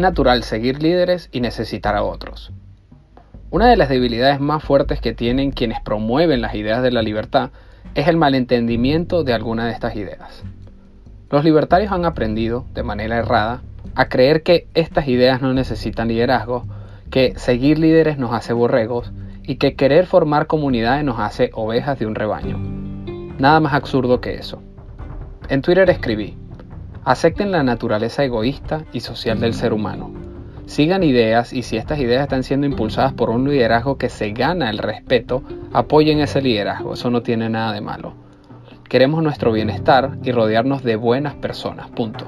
natural seguir líderes y necesitar a otros. Una de las debilidades más fuertes que tienen quienes promueven las ideas de la libertad es el malentendimiento de alguna de estas ideas. Los libertarios han aprendido, de manera errada, a creer que estas ideas no necesitan liderazgo, que seguir líderes nos hace borregos y que querer formar comunidades nos hace ovejas de un rebaño. Nada más absurdo que eso. En Twitter escribí, acepten la naturaleza egoísta y social del ser humano Sigan ideas y si estas ideas están siendo impulsadas por un liderazgo que se gana el respeto, apoyen ese liderazgo, eso no tiene nada de malo. Queremos nuestro bienestar y rodearnos de buenas personas, punto.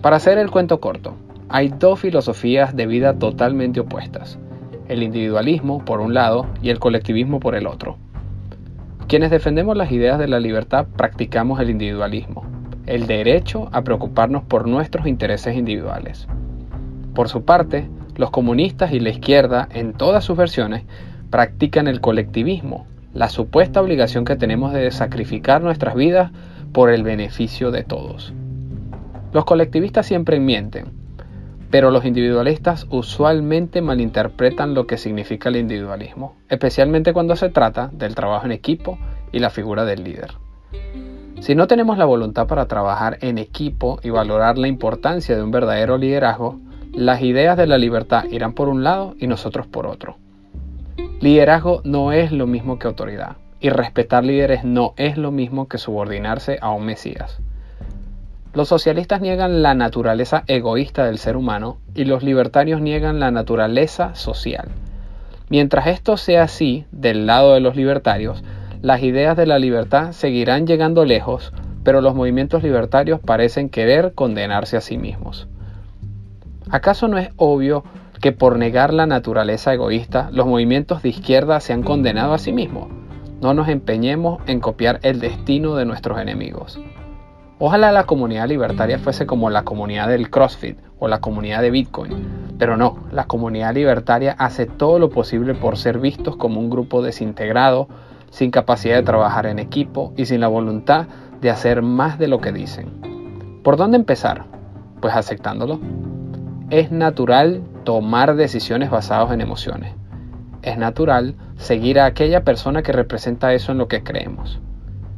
Para hacer el cuento corto, hay dos filosofías de vida totalmente opuestas, el individualismo por un lado y el colectivismo por el otro. Quienes defendemos las ideas de la libertad practicamos el individualismo, el derecho a preocuparnos por nuestros intereses individuales. Por su parte, los comunistas y la izquierda, en todas sus versiones, practican el colectivismo, la supuesta obligación que tenemos de sacrificar nuestras vidas por el beneficio de todos. Los colectivistas siempre mienten, pero los individualistas usualmente malinterpretan lo que significa el individualismo, especialmente cuando se trata del trabajo en equipo y la figura del líder. Si no tenemos la voluntad para trabajar en equipo y valorar la importancia de un verdadero liderazgo, las ideas de la libertad irán por un lado y nosotros por otro. Liderazgo no es lo mismo que autoridad y respetar líderes no es lo mismo que subordinarse a un Mesías. Los socialistas niegan la naturaleza egoísta del ser humano y los libertarios niegan la naturaleza social. Mientras esto sea así del lado de los libertarios, las ideas de la libertad seguirán llegando lejos, pero los movimientos libertarios parecen querer condenarse a sí mismos. ¿Acaso no es obvio que por negar la naturaleza egoísta, los movimientos de izquierda se han condenado a sí mismos? No nos empeñemos en copiar el destino de nuestros enemigos. Ojalá la comunidad libertaria fuese como la comunidad del CrossFit o la comunidad de Bitcoin, pero no, la comunidad libertaria hace todo lo posible por ser vistos como un grupo desintegrado, sin capacidad de trabajar en equipo y sin la voluntad de hacer más de lo que dicen. ¿Por dónde empezar? Pues aceptándolo. Es natural tomar decisiones basadas en emociones. Es natural seguir a aquella persona que representa eso en lo que creemos.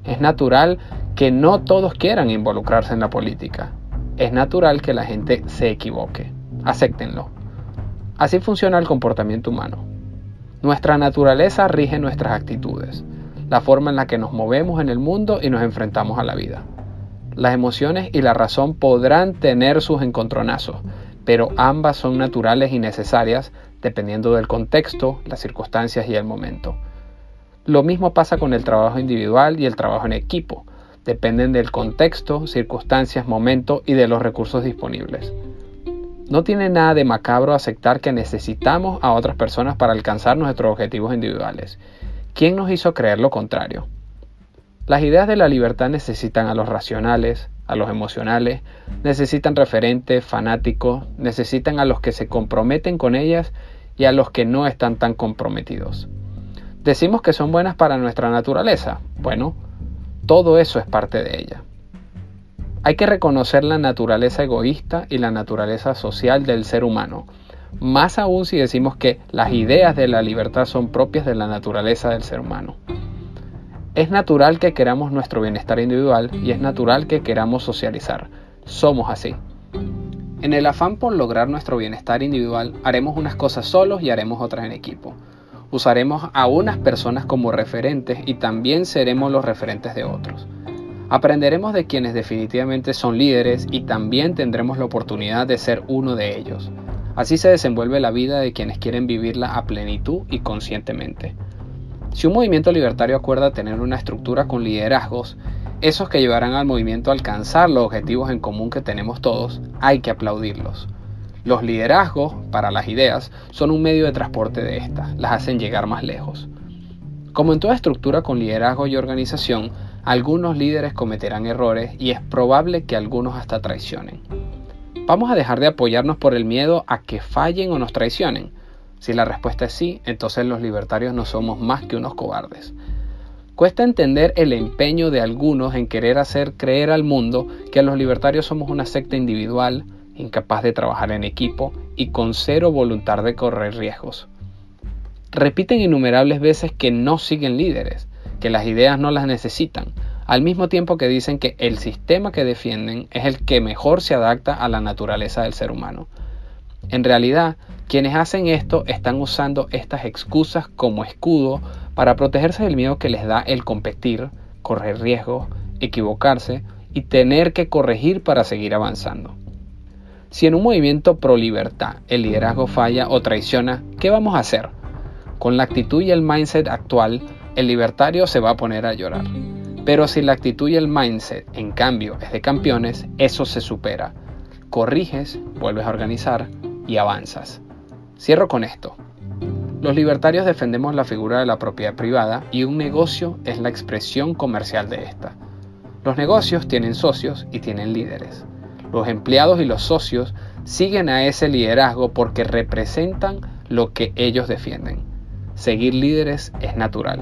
Es natural que no todos quieran involucrarse en la política. Es natural que la gente se equivoque. Acéptenlo. Así funciona el comportamiento humano. Nuestra naturaleza rige nuestras actitudes, la forma en la que nos movemos en el mundo y nos enfrentamos a la vida. Las emociones y la razón podrán tener sus encontronazos, pero ambas son naturales y necesarias dependiendo del contexto, las circunstancias y el momento. Lo mismo pasa con el trabajo individual y el trabajo en equipo. Dependen del contexto, circunstancias, momento y de los recursos disponibles. No tiene nada de macabro aceptar que necesitamos a otras personas para alcanzar nuestros objetivos individuales. ¿Quién nos hizo creer lo contrario? Las ideas de la libertad necesitan a los racionales, a los emocionales, necesitan referentes, fanáticos, necesitan a los que se comprometen con ellas y a los que no están tan comprometidos. Decimos que son buenas para nuestra naturaleza. Bueno, todo eso es parte de ella. Hay que reconocer la naturaleza egoísta y la naturaleza social del ser humano, más aún si decimos que las ideas de la libertad son propias de la naturaleza del ser humano. Es natural que queramos nuestro bienestar individual y es natural que queramos socializar. Somos así. En el afán por lograr nuestro bienestar individual, haremos unas cosas solos y haremos otras en equipo. Usaremos a unas personas como referentes y también seremos los referentes de otros. Aprenderemos de quienes definitivamente son líderes y también tendremos la oportunidad de ser uno de ellos. Así se desenvuelve la vida de quienes quieren vivirla a plenitud y conscientemente. Si un movimiento libertario acuerda tener una estructura con liderazgos, esos que llevarán al movimiento a alcanzar los objetivos en común que tenemos todos, hay que aplaudirlos. Los liderazgos, para las ideas, son un medio de transporte de estas, las hacen llegar más lejos. Como en toda estructura con liderazgo y organización, algunos líderes cometerán errores y es probable que algunos hasta traicionen. Vamos a dejar de apoyarnos por el miedo a que fallen o nos traicionen. Si la respuesta es sí, entonces los libertarios no somos más que unos cobardes. Cuesta entender el empeño de algunos en querer hacer creer al mundo que los libertarios somos una secta individual, incapaz de trabajar en equipo y con cero voluntad de correr riesgos. Repiten innumerables veces que no siguen líderes, que las ideas no las necesitan, al mismo tiempo que dicen que el sistema que defienden es el que mejor se adapta a la naturaleza del ser humano. En realidad, quienes hacen esto están usando estas excusas como escudo para protegerse del miedo que les da el competir, correr riesgos, equivocarse y tener que corregir para seguir avanzando. Si en un movimiento pro libertad el liderazgo falla o traiciona, ¿qué vamos a hacer? Con la actitud y el mindset actual, el libertario se va a poner a llorar. Pero si la actitud y el mindset, en cambio, es de campeones, eso se supera. Corriges, vuelves a organizar y avanzas. Cierro con esto. Los libertarios defendemos la figura de la propiedad privada y un negocio es la expresión comercial de esta. Los negocios tienen socios y tienen líderes. Los empleados y los socios siguen a ese liderazgo porque representan lo que ellos defienden. Seguir líderes es natural.